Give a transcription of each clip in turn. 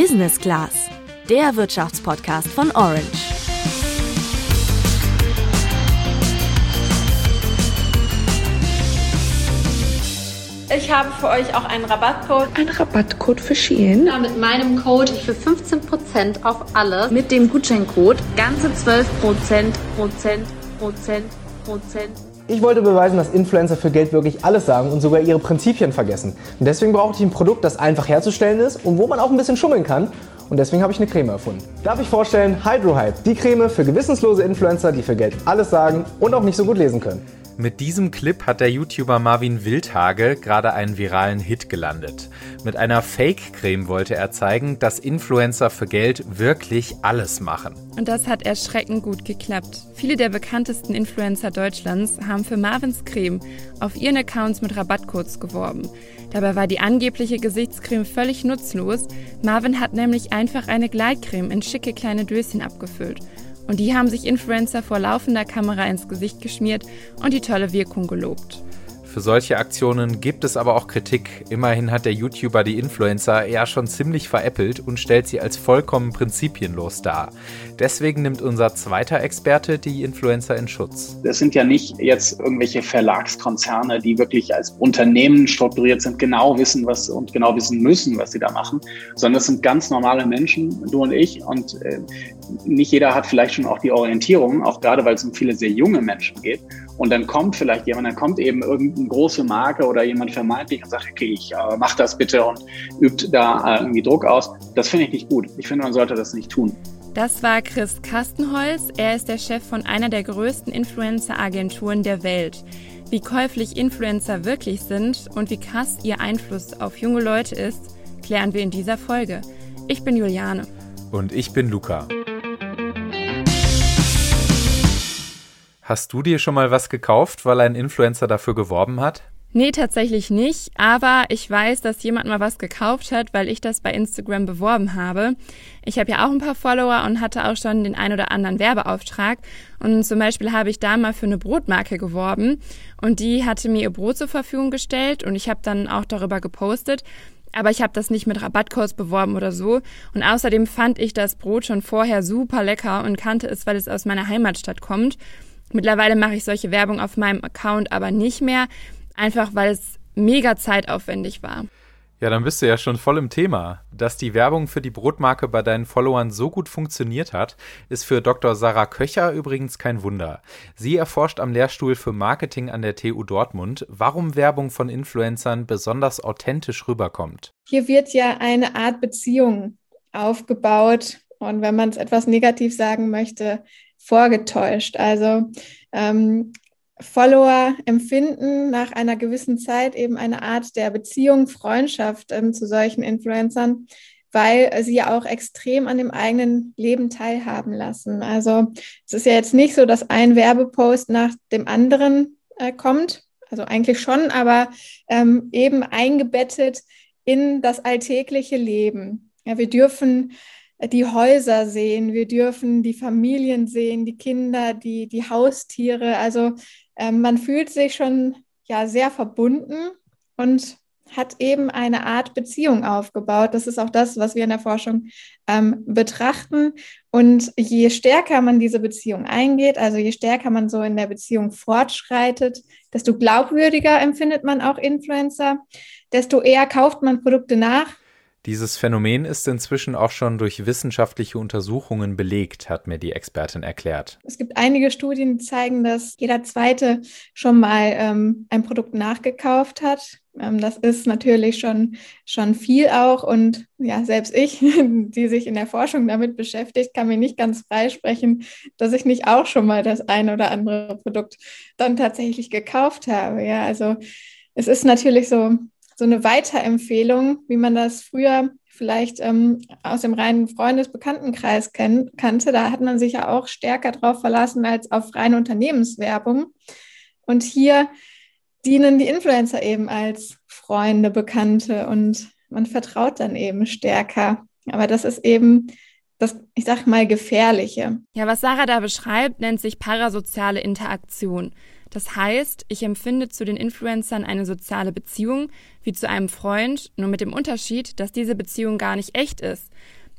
Business Class, der Wirtschaftspodcast von Orange. Ich habe für euch auch einen Rabattcode. Ein Rabattcode für Shein. Ja, mit meinem Code für 15% auf alles. Mit dem Gutscheincode ganze 12 Prozent, Prozent, Prozent. Ich wollte beweisen, dass Influencer für Geld wirklich alles sagen und sogar ihre Prinzipien vergessen. Und deswegen brauchte ich ein Produkt, das einfach herzustellen ist und wo man auch ein bisschen schummeln kann. Und deswegen habe ich eine Creme erfunden. Darf ich vorstellen, HydroHype, die Creme für gewissenslose Influencer, die für Geld alles sagen und auch nicht so gut lesen können. Mit diesem Clip hat der YouTuber Marvin Wildhage gerade einen viralen Hit gelandet. Mit einer Fake-Creme wollte er zeigen, dass Influencer für Geld wirklich alles machen. Und das hat erschreckend gut geklappt. Viele der bekanntesten Influencer Deutschlands haben für Marvins Creme auf ihren Accounts mit Rabattcodes geworben. Dabei war die angebliche Gesichtscreme völlig nutzlos. Marvin hat nämlich einfach eine Gleitcreme in schicke kleine Döschen abgefüllt. Und die haben sich Influencer vor laufender Kamera ins Gesicht geschmiert und die tolle Wirkung gelobt. Für solche Aktionen gibt es aber auch Kritik. Immerhin hat der YouTuber die Influencer ja schon ziemlich veräppelt und stellt sie als vollkommen prinzipienlos dar. Deswegen nimmt unser zweiter Experte die Influencer in Schutz. Das sind ja nicht jetzt irgendwelche Verlagskonzerne, die wirklich als Unternehmen strukturiert sind, genau wissen, was und genau wissen müssen, was sie da machen, sondern das sind ganz normale Menschen, du und ich. Und äh, nicht jeder hat vielleicht schon auch die Orientierung, auch gerade weil es um viele sehr junge Menschen geht. Und dann kommt vielleicht jemand, dann kommt eben irgendeine große Marke oder jemand vermeintlich und sagt, okay, ich äh, mach das bitte und übt da äh, irgendwie Druck aus. Das finde ich nicht gut. Ich finde, man sollte das nicht tun. Das war Chris Kastenholz. Er ist der Chef von einer der größten Influencer-Agenturen der Welt. Wie käuflich Influencer wirklich sind und wie krass ihr Einfluss auf junge Leute ist, klären wir in dieser Folge. Ich bin Juliane. Und ich bin Luca. Hast du dir schon mal was gekauft, weil ein Influencer dafür geworben hat? Nee, tatsächlich nicht, aber ich weiß, dass jemand mal was gekauft hat, weil ich das bei Instagram beworben habe. Ich habe ja auch ein paar Follower und hatte auch schon den ein oder anderen Werbeauftrag. Und zum Beispiel habe ich da mal für eine Brotmarke geworben und die hatte mir ihr Brot zur Verfügung gestellt und ich habe dann auch darüber gepostet. Aber ich habe das nicht mit Rabattcodes beworben oder so. Und außerdem fand ich das Brot schon vorher super lecker und kannte es, weil es aus meiner Heimatstadt kommt. Mittlerweile mache ich solche Werbung auf meinem Account aber nicht mehr, einfach weil es mega zeitaufwendig war. Ja, dann bist du ja schon voll im Thema. Dass die Werbung für die Brotmarke bei deinen Followern so gut funktioniert hat, ist für Dr. Sarah Köcher übrigens kein Wunder. Sie erforscht am Lehrstuhl für Marketing an der TU Dortmund, warum Werbung von Influencern besonders authentisch rüberkommt. Hier wird ja eine Art Beziehung aufgebaut und wenn man es etwas negativ sagen möchte, vorgetäuscht. Also ähm, Follower empfinden nach einer gewissen Zeit eben eine Art der Beziehung, Freundschaft ähm, zu solchen Influencern, weil sie ja auch extrem an dem eigenen Leben teilhaben lassen. Also es ist ja jetzt nicht so, dass ein Werbepost nach dem anderen äh, kommt, also eigentlich schon, aber ähm, eben eingebettet in das alltägliche Leben. Ja, wir dürfen die Häuser sehen, wir dürfen die Familien sehen, die Kinder, die, die Haustiere. Also ähm, man fühlt sich schon ja sehr verbunden und hat eben eine Art Beziehung aufgebaut. Das ist auch das, was wir in der Forschung ähm, betrachten. Und je stärker man diese Beziehung eingeht, also je stärker man so in der Beziehung fortschreitet, desto glaubwürdiger empfindet man auch Influencer, desto eher kauft man Produkte nach dieses Phänomen ist inzwischen auch schon durch wissenschaftliche Untersuchungen belegt, hat mir die Expertin erklärt. Es gibt einige Studien, die zeigen, dass jeder Zweite schon mal ähm, ein Produkt nachgekauft hat. Ähm, das ist natürlich schon, schon viel auch. Und ja, selbst ich, die sich in der Forschung damit beschäftigt, kann mir nicht ganz freisprechen, dass ich nicht auch schon mal das eine oder andere Produkt dann tatsächlich gekauft habe. Ja, also es ist natürlich so, so eine Weiterempfehlung, wie man das früher vielleicht ähm, aus dem reinen Freundesbekanntenkreis kenn kannte. Da hat man sich ja auch stärker drauf verlassen als auf reine Unternehmenswerbung. Und hier dienen die Influencer eben als Freunde, Bekannte und man vertraut dann eben stärker. Aber das ist eben das, ich sag mal, gefährliche. Ja, was Sarah da beschreibt, nennt sich parasoziale Interaktion. Das heißt, ich empfinde zu den Influencern eine soziale Beziehung wie zu einem Freund, nur mit dem Unterschied, dass diese Beziehung gar nicht echt ist.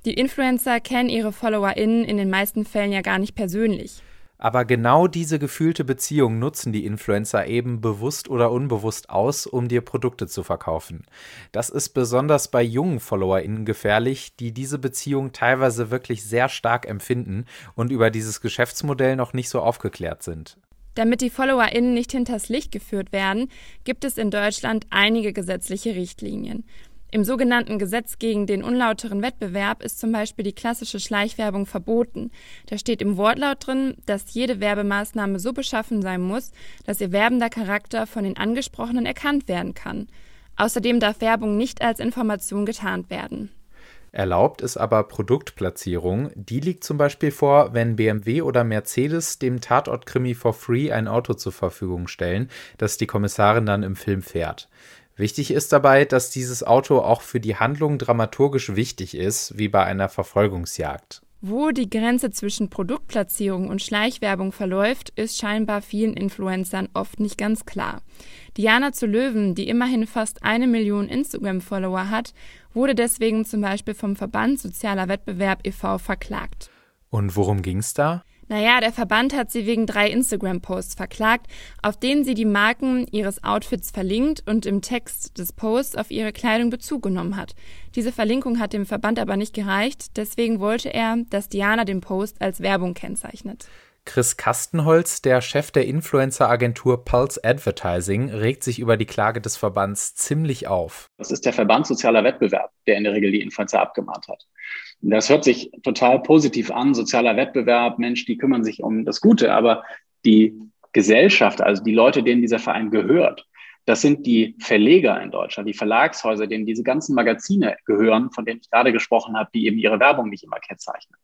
Die Influencer kennen ihre FollowerInnen in den meisten Fällen ja gar nicht persönlich. Aber genau diese gefühlte Beziehung nutzen die Influencer eben bewusst oder unbewusst aus, um dir Produkte zu verkaufen. Das ist besonders bei jungen FollowerInnen gefährlich, die diese Beziehung teilweise wirklich sehr stark empfinden und über dieses Geschäftsmodell noch nicht so aufgeklärt sind. Damit die FollowerInnen nicht hinters Licht geführt werden, gibt es in Deutschland einige gesetzliche Richtlinien. Im sogenannten Gesetz gegen den unlauteren Wettbewerb ist zum Beispiel die klassische Schleichwerbung verboten. Da steht im Wortlaut drin, dass jede Werbemaßnahme so beschaffen sein muss, dass ihr werbender Charakter von den Angesprochenen erkannt werden kann. Außerdem darf Werbung nicht als Information getarnt werden. Erlaubt ist aber Produktplatzierung. Die liegt zum Beispiel vor, wenn BMW oder Mercedes dem Tatort-Krimi for free ein Auto zur Verfügung stellen, das die Kommissarin dann im Film fährt. Wichtig ist dabei, dass dieses Auto auch für die Handlung dramaturgisch wichtig ist, wie bei einer Verfolgungsjagd. Wo die Grenze zwischen Produktplatzierung und Schleichwerbung verläuft, ist scheinbar vielen Influencern oft nicht ganz klar. Diana zu Löwen, die immerhin fast eine Million Instagram-Follower hat, wurde deswegen zum Beispiel vom Verband Sozialer Wettbewerb e.V. verklagt. Und worum ging's da? Naja, der Verband hat sie wegen drei Instagram-Posts verklagt, auf denen sie die Marken ihres Outfits verlinkt und im Text des Posts auf ihre Kleidung Bezug genommen hat. Diese Verlinkung hat dem Verband aber nicht gereicht, deswegen wollte er, dass Diana den Post als Werbung kennzeichnet. Chris Kastenholz, der Chef der Influencer-Agentur Pulse Advertising, regt sich über die Klage des Verbands ziemlich auf. Das ist der Verband Sozialer Wettbewerb, der in der Regel die Influencer abgemahnt hat. Das hört sich total positiv an, sozialer Wettbewerb, Mensch, die kümmern sich um das Gute, aber die Gesellschaft, also die Leute, denen dieser Verein gehört, das sind die Verleger in Deutschland, die Verlagshäuser, denen diese ganzen Magazine gehören, von denen ich gerade gesprochen habe, die eben ihre Werbung nicht immer kennzeichnen.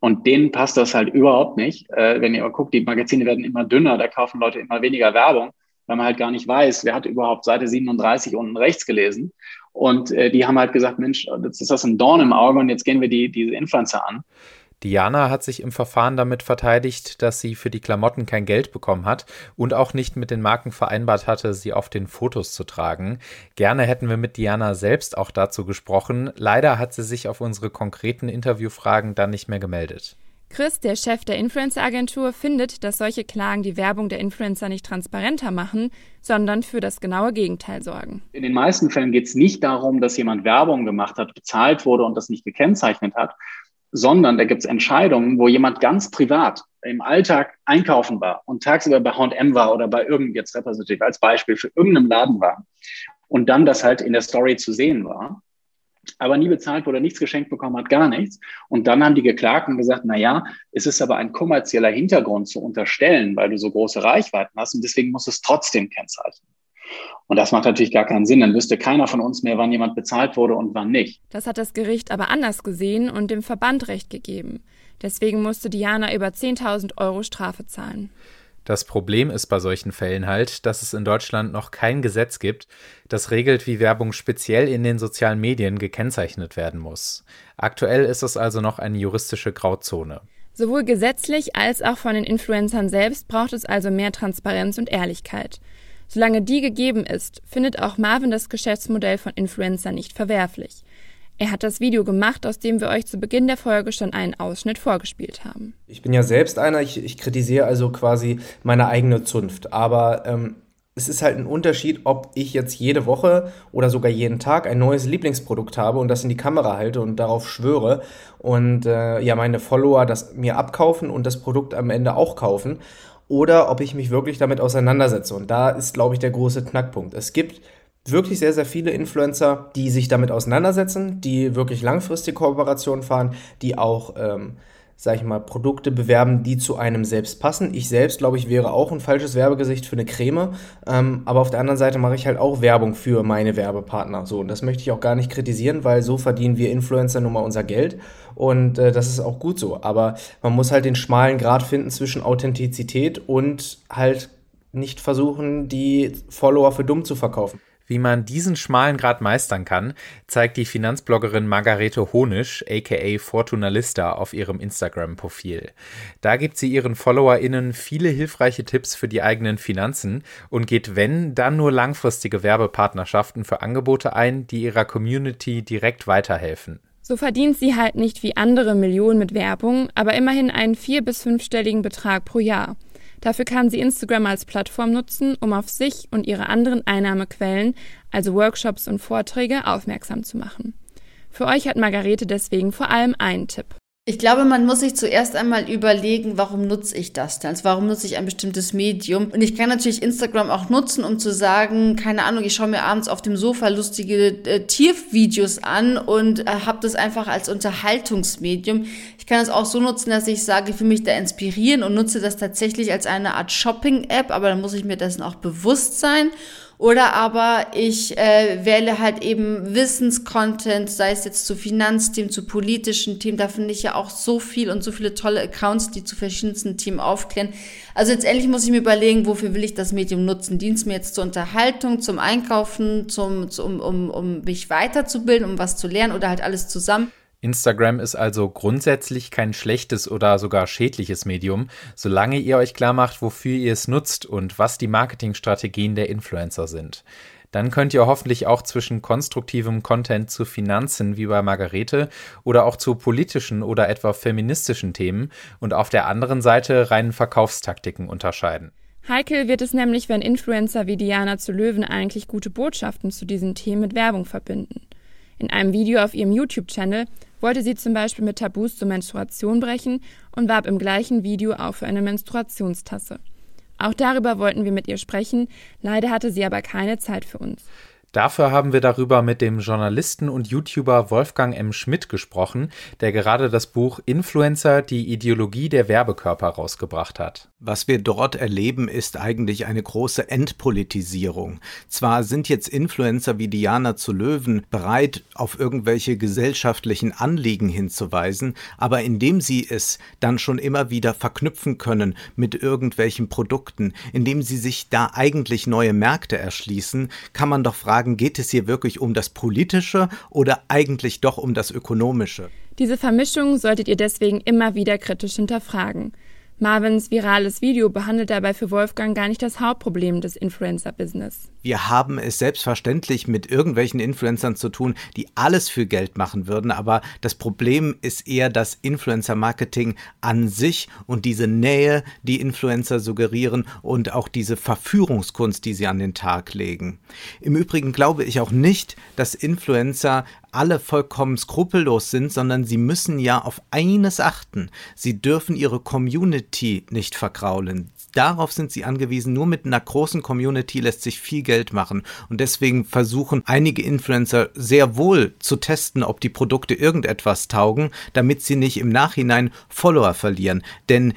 Und denen passt das halt überhaupt nicht. Äh, wenn ihr mal guckt, die Magazine werden immer dünner, da kaufen Leute immer weniger Werbung, weil man halt gar nicht weiß, wer hat überhaupt Seite 37 unten rechts gelesen. Und äh, die haben halt gesagt, Mensch, jetzt ist das ein Dorn im Auge und jetzt gehen wir die, diese Influencer an. Diana hat sich im Verfahren damit verteidigt, dass sie für die Klamotten kein Geld bekommen hat und auch nicht mit den Marken vereinbart hatte, sie auf den Fotos zu tragen. Gerne hätten wir mit Diana selbst auch dazu gesprochen. Leider hat sie sich auf unsere konkreten Interviewfragen dann nicht mehr gemeldet. Chris, der Chef der Influencer-Agentur, findet, dass solche Klagen die Werbung der Influencer nicht transparenter machen, sondern für das genaue Gegenteil sorgen. In den meisten Fällen geht es nicht darum, dass jemand Werbung gemacht hat, bezahlt wurde und das nicht gekennzeichnet hat, sondern da gibt es Entscheidungen, wo jemand ganz privat im Alltag einkaufen war und tagsüber bei H&M war oder bei irgend jetzt repräsentativ als Beispiel für irgendeinem Laden war und dann das halt in der Story zu sehen war, aber nie bezahlt wurde, nichts geschenkt bekommen hat, gar nichts. Und dann haben die geklagt gesagt, na ja, es ist aber ein kommerzieller Hintergrund zu unterstellen, weil du so große Reichweiten hast und deswegen muss es trotzdem kennzeichnen. Und das macht natürlich gar keinen Sinn. Dann wüsste keiner von uns mehr, wann jemand bezahlt wurde und wann nicht. Das hat das Gericht aber anders gesehen und dem Verband Recht gegeben. Deswegen musste Diana über 10.000 Euro Strafe zahlen. Das Problem ist bei solchen Fällen halt, dass es in Deutschland noch kein Gesetz gibt, das regelt, wie Werbung speziell in den sozialen Medien gekennzeichnet werden muss. Aktuell ist es also noch eine juristische Grauzone. Sowohl gesetzlich als auch von den Influencern selbst braucht es also mehr Transparenz und Ehrlichkeit. Solange die gegeben ist, findet auch Marvin das Geschäftsmodell von Influencern nicht verwerflich. Er hat das Video gemacht, aus dem wir euch zu Beginn der Folge schon einen Ausschnitt vorgespielt haben. Ich bin ja selbst einer, ich, ich kritisiere also quasi meine eigene Zunft. Aber ähm, es ist halt ein Unterschied, ob ich jetzt jede Woche oder sogar jeden Tag ein neues Lieblingsprodukt habe und das in die Kamera halte und darauf schwöre und äh, ja meine Follower das mir abkaufen und das Produkt am Ende auch kaufen oder ob ich mich wirklich damit auseinandersetze. Und da ist, glaube ich, der große Knackpunkt. Es gibt wirklich sehr, sehr viele Influencer, die sich damit auseinandersetzen, die wirklich langfristige Kooperationen fahren, die auch ähm, sag ich mal, Produkte bewerben, die zu einem selbst passen. Ich selbst, glaube ich, wäre auch ein falsches Werbegesicht für eine Creme. Ähm, aber auf der anderen Seite mache ich halt auch Werbung für meine Werbepartner. So, und das möchte ich auch gar nicht kritisieren, weil so verdienen wir Influencer nun mal unser Geld. Und äh, das ist auch gut so. Aber man muss halt den schmalen Grad finden zwischen Authentizität und halt nicht versuchen, die Follower für dumm zu verkaufen. Wie man diesen schmalen Grad meistern kann, zeigt die Finanzbloggerin Margarete Honisch, aka Fortuna Lista, auf ihrem Instagram-Profil. Da gibt sie ihren FollowerInnen viele hilfreiche Tipps für die eigenen Finanzen und geht, wenn, dann nur langfristige Werbepartnerschaften für Angebote ein, die ihrer Community direkt weiterhelfen. So verdient sie halt nicht wie andere Millionen mit Werbung, aber immerhin einen vier- bis fünfstelligen Betrag pro Jahr. Dafür kann sie Instagram als Plattform nutzen, um auf sich und ihre anderen Einnahmequellen, also Workshops und Vorträge, aufmerksam zu machen. Für euch hat Margarete deswegen vor allem einen Tipp. Ich glaube, man muss sich zuerst einmal überlegen, warum nutze ich das denn? Also warum nutze ich ein bestimmtes Medium? Und ich kann natürlich Instagram auch nutzen, um zu sagen, keine Ahnung, ich schaue mir abends auf dem Sofa lustige äh, Tiervideos an und äh, habe das einfach als Unterhaltungsmedium. Ich kann es auch so nutzen, dass ich sage, ich will mich da inspirieren und nutze das tatsächlich als eine Art Shopping-App, aber dann muss ich mir dessen auch bewusst sein. Oder aber ich äh, wähle halt eben Wissenscontent, sei es jetzt zu Finanzthemen, zu politischen Themen. Da finde ich ja auch so viel und so viele tolle Accounts, die zu verschiedensten Themen aufklären. Also letztendlich muss ich mir überlegen, wofür will ich das Medium nutzen? Dient es mir jetzt zur Unterhaltung, zum Einkaufen, zum, zum, um, um mich weiterzubilden, um was zu lernen oder halt alles zusammen? Instagram ist also grundsätzlich kein schlechtes oder sogar schädliches Medium, solange ihr euch klar macht, wofür ihr es nutzt und was die Marketingstrategien der Influencer sind. Dann könnt ihr hoffentlich auch zwischen konstruktivem Content zu Finanzen wie bei Margarete oder auch zu politischen oder etwa feministischen Themen und auf der anderen Seite reinen Verkaufstaktiken unterscheiden. Heikel wird es nämlich, wenn Influencer wie Diana zu Löwen eigentlich gute Botschaften zu diesen Themen mit Werbung verbinden. In einem Video auf ihrem YouTube-Channel wollte sie zum Beispiel mit Tabus zur Menstruation brechen und warb im gleichen Video auch für eine Menstruationstasse. Auch darüber wollten wir mit ihr sprechen, leider hatte sie aber keine Zeit für uns. Dafür haben wir darüber mit dem Journalisten und YouTuber Wolfgang M. Schmidt gesprochen, der gerade das Buch Influencer, die Ideologie der Werbekörper rausgebracht hat. Was wir dort erleben, ist eigentlich eine große Entpolitisierung. Zwar sind jetzt Influencer wie Diana zu Löwen bereit, auf irgendwelche gesellschaftlichen Anliegen hinzuweisen, aber indem sie es dann schon immer wieder verknüpfen können mit irgendwelchen Produkten, indem sie sich da eigentlich neue Märkte erschließen, kann man doch fragen, geht es hier wirklich um das Politische oder eigentlich doch um das Ökonomische? Diese Vermischung solltet ihr deswegen immer wieder kritisch hinterfragen. Marvins virales Video behandelt dabei für Wolfgang gar nicht das Hauptproblem des Influencer-Business. Wir haben es selbstverständlich mit irgendwelchen Influencern zu tun, die alles für Geld machen würden, aber das Problem ist eher das Influencer-Marketing an sich und diese Nähe, die Influencer suggerieren und auch diese Verführungskunst, die sie an den Tag legen. Im Übrigen glaube ich auch nicht, dass Influencer alle vollkommen skrupellos sind, sondern sie müssen ja auf eines achten. Sie dürfen ihre Community nicht verkraulen. Darauf sind sie angewiesen. Nur mit einer großen Community lässt sich viel Geld machen. Und deswegen versuchen einige Influencer sehr wohl zu testen, ob die Produkte irgendetwas taugen, damit sie nicht im Nachhinein Follower verlieren. Denn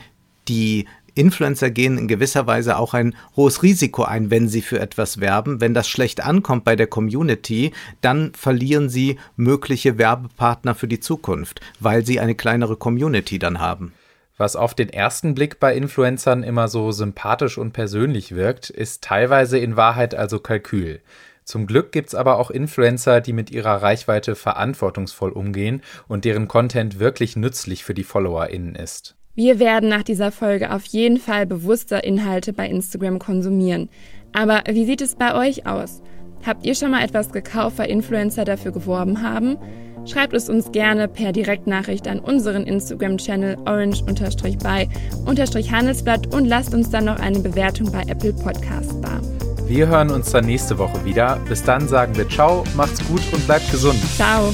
die Influencer gehen in gewisser Weise auch ein hohes Risiko ein, wenn sie für etwas werben. Wenn das schlecht ankommt bei der Community, dann verlieren sie mögliche Werbepartner für die Zukunft, weil sie eine kleinere Community dann haben. Was auf den ersten Blick bei Influencern immer so sympathisch und persönlich wirkt, ist teilweise in Wahrheit also Kalkül. Zum Glück gibt's aber auch Influencer, die mit ihrer Reichweite verantwortungsvoll umgehen und deren Content wirklich nützlich für die FollowerInnen ist. Wir werden nach dieser Folge auf jeden Fall bewusster Inhalte bei Instagram konsumieren. Aber wie sieht es bei euch aus? Habt ihr schon mal etwas gekauft, weil Influencer dafür geworben haben? Schreibt es uns gerne per Direktnachricht an unseren Instagram-Channel orange-by-handelsblatt und lasst uns dann noch eine Bewertung bei Apple Podcasts da. Wir hören uns dann nächste Woche wieder. Bis dann sagen wir Ciao, macht's gut und bleibt gesund. Ciao.